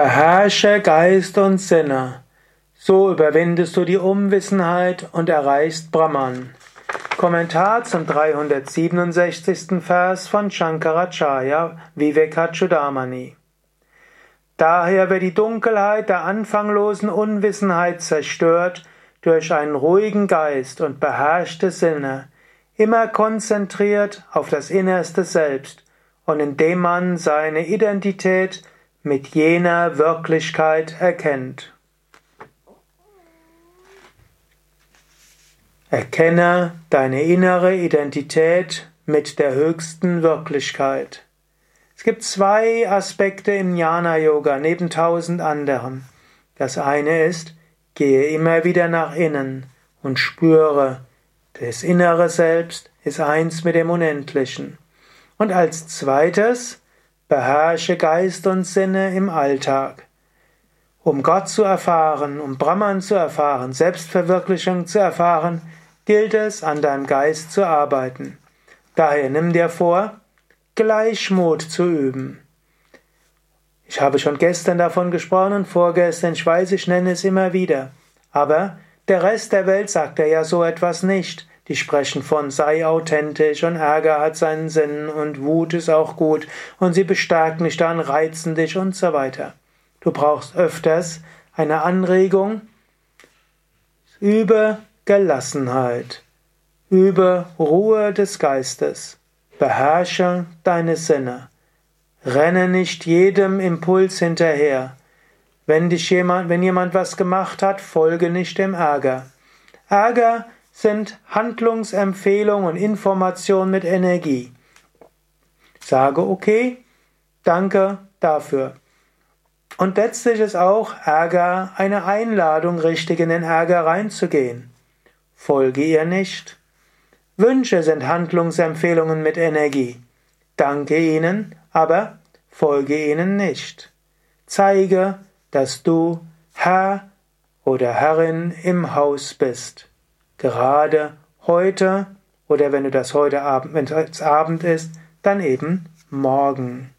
Beherrsche Geist und Sinne. So überwindest du die Unwissenheit und erreichst Brahman. Kommentar zum 367. Vers von Shankaracharya Vivekachudamani. Daher wird die Dunkelheit der anfanglosen Unwissenheit zerstört durch einen ruhigen Geist und beherrschte Sinne, immer konzentriert auf das innerste Selbst und indem man seine Identität mit jener Wirklichkeit erkennt. Erkenne deine innere Identität mit der höchsten Wirklichkeit. Es gibt zwei Aspekte im Jnana Yoga neben tausend anderen. Das eine ist, gehe immer wieder nach innen und spüre, das innere Selbst ist eins mit dem Unendlichen. Und als zweites, Beherrsche Geist und Sinne im Alltag. Um Gott zu erfahren, um Brahman zu erfahren, Selbstverwirklichung zu erfahren, gilt es, an deinem Geist zu arbeiten. Daher nimm dir vor, Gleichmut zu üben. Ich habe schon gestern davon gesprochen und vorgestern, ich weiß, ich nenne es immer wieder. Aber der Rest der Welt sagt ja so etwas nicht. Die sprechen von sei authentisch und Ärger hat seinen Sinn und Wut ist auch gut und sie bestärken dich dann, reizen dich und so weiter. Du brauchst öfters eine Anregung. Übe Gelassenheit. Übe Ruhe des Geistes. Beherrsche deine Sinne. Renne nicht jedem Impuls hinterher. Wenn dich jemand, wenn jemand was gemacht hat, folge nicht dem Ärger. Ärger sind Handlungsempfehlungen und Informationen mit Energie. Sage okay, danke dafür. Und letztlich ist auch Ärger eine Einladung, richtig in den Ärger reinzugehen. Folge ihr nicht. Wünsche sind Handlungsempfehlungen mit Energie. Danke ihnen, aber folge ihnen nicht. Zeige, dass du Herr oder Herrin im Haus bist gerade heute oder wenn du das heute Abend, wenn es Abend ist, dann eben morgen.